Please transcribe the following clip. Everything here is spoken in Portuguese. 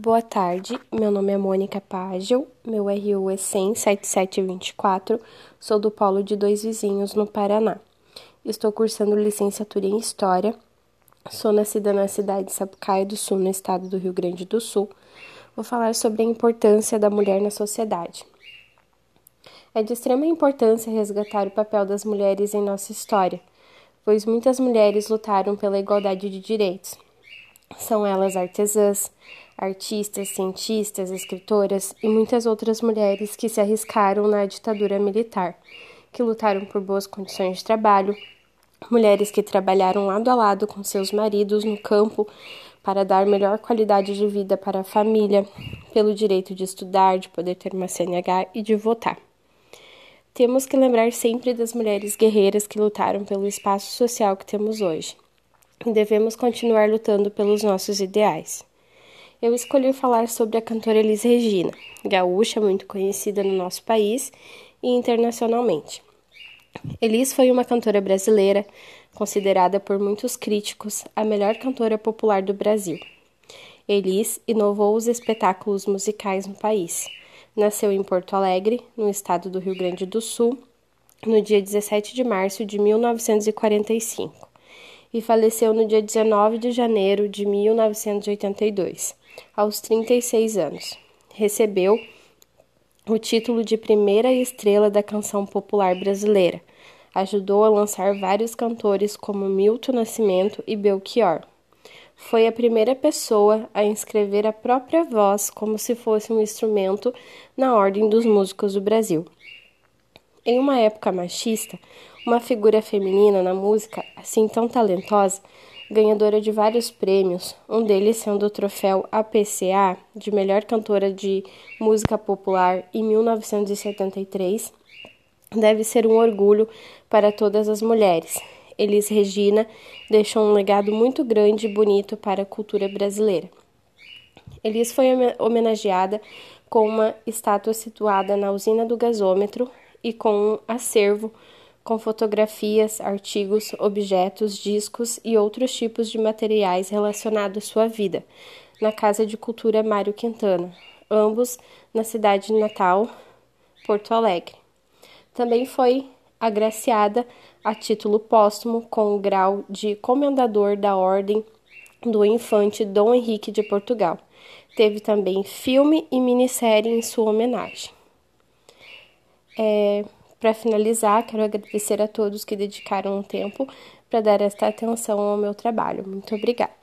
Boa tarde, meu nome é Mônica Pagel, meu RU é 1007724, sou do Polo de Dois Vizinhos, no Paraná. Estou cursando licenciatura em História, sou nascida na cidade de Sapucaia do Sul, no estado do Rio Grande do Sul. Vou falar sobre a importância da mulher na sociedade. É de extrema importância resgatar o papel das mulheres em nossa história, pois muitas mulheres lutaram pela igualdade de direitos. São elas artesãs, artistas, cientistas, escritoras e muitas outras mulheres que se arriscaram na ditadura militar, que lutaram por boas condições de trabalho, mulheres que trabalharam lado a lado com seus maridos no campo para dar melhor qualidade de vida para a família, pelo direito de estudar, de poder ter uma CNH e de votar. Temos que lembrar sempre das mulheres guerreiras que lutaram pelo espaço social que temos hoje. E devemos continuar lutando pelos nossos ideais eu escolhi falar sobre a cantora Elis Regina, gaúcha muito conhecida no nosso país e internacionalmente. Elis foi uma cantora brasileira, considerada por muitos críticos a melhor cantora popular do Brasil. Elis inovou os espetáculos musicais no país. Nasceu em Porto Alegre, no estado do Rio Grande do Sul, no dia 17 de março de 1945 e faleceu no dia 19 de janeiro de 1982 aos 36 anos. Recebeu o título de primeira estrela da canção popular brasileira. Ajudou a lançar vários cantores como Milton Nascimento e Belchior. Foi a primeira pessoa a inscrever a própria voz como se fosse um instrumento na Ordem dos Músicos do Brasil. Em uma época machista, uma figura feminina na música, assim tão talentosa, ganhadora de vários prêmios, um deles sendo o troféu APCA de melhor cantora de música popular em 1973, deve ser um orgulho para todas as mulheres. Elis Regina deixou um legado muito grande e bonito para a cultura brasileira. Elis foi homenageada com uma estátua situada na usina do gasômetro e com um acervo com fotografias, artigos, objetos, discos e outros tipos de materiais relacionados à sua vida, na Casa de Cultura Mário Quintana, ambos na cidade de Natal, Porto Alegre. Também foi agraciada a título póstumo com o grau de Comendador da Ordem do Infante Dom Henrique de Portugal. Teve também filme e minissérie em sua homenagem. É, para finalizar, quero agradecer a todos que dedicaram um tempo para dar esta atenção ao meu trabalho. Muito obrigada.